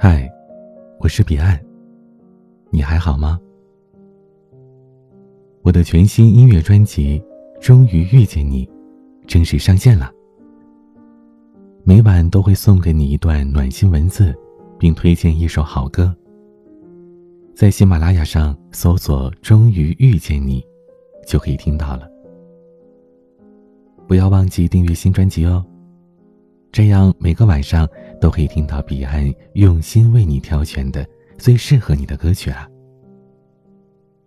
嗨，我是彼岸。你还好吗？我的全新音乐专辑《终于遇见你》正式上线了。每晚都会送给你一段暖心文字，并推荐一首好歌。在喜马拉雅上搜索“终于遇见你”，就可以听到了。不要忘记订阅新专辑哦。这样每个晚上都可以听到彼岸用心为你挑选的最适合你的歌曲啊！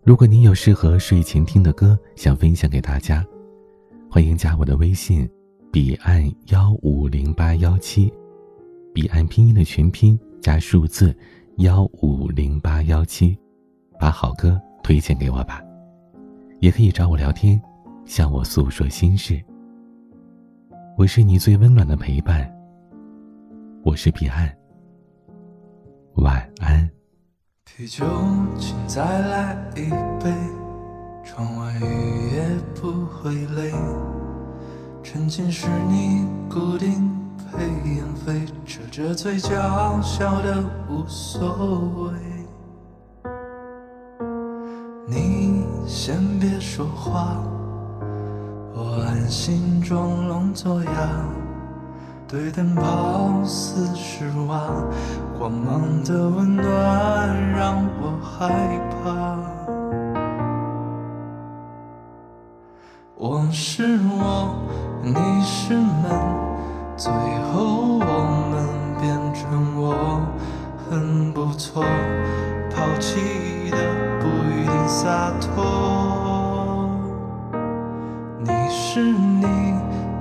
如果你有适合睡前听的歌想分享给大家，欢迎加我的微信彼岸幺五零八幺七，彼岸拼音的全拼加数字幺五零八幺七，把好歌推荐给我吧。也可以找我聊天，向我诉说心事。我是你最温暖的陪伴。我是彼岸，晚安。啤酒，请再来一杯。窗外雨也不会累。沉浸是你固定配烟飞，遮着嘴角，笑得无所谓。你先别说话。我安心装聋作哑，对灯泡似失望，光芒的温暖让我害怕。我是我，你是门，最后我们变成我，很不错，抛弃的不一定洒脱。你是你，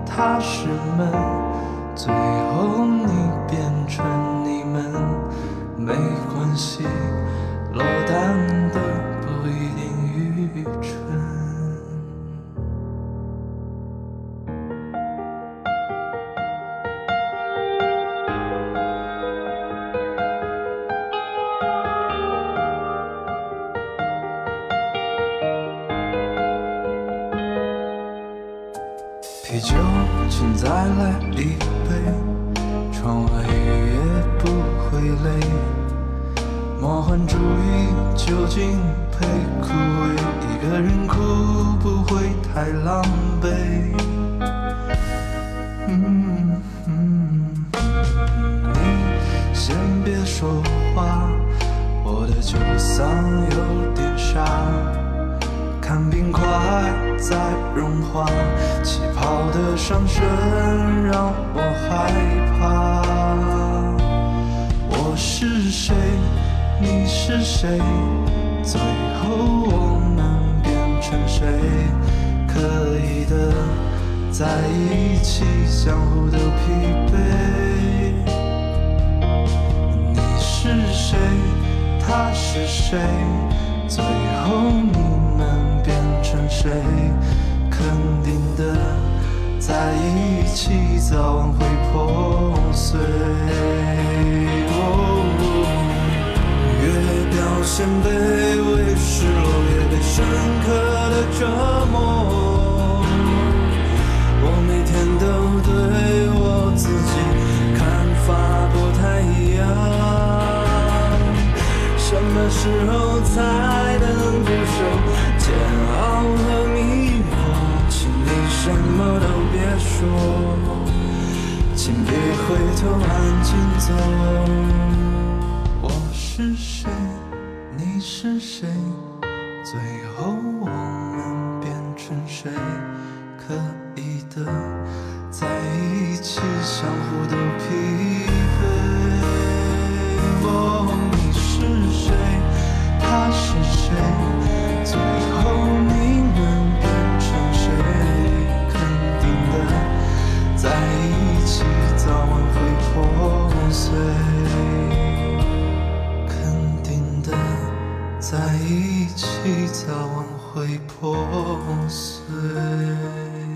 他是门，最后你变成你们，没关系，落单的不一定愚蠢。啤酒，请再来一杯。魔幻主义酒精配枯萎，一个人哭不会太狼狈。嗯嗯，你先别说话，我的酒嗓有点沙。看冰块在融化，气泡的上升谁？最后我们变成谁？可以的，在一起，相互都疲惫。你是谁？他是谁？最后你们变成。谁肯定的，在一起早晚会破碎。越表现卑微，失落也被深刻的折磨。我每天都对我自己看法不太一样。什么时候才能不受？煎熬和迷惑，请你什么都别说，请别回头，安静走。我是谁？是谁？最后我们变成谁？可以的，在一起，相互都疲惫。在一起早晚会破碎。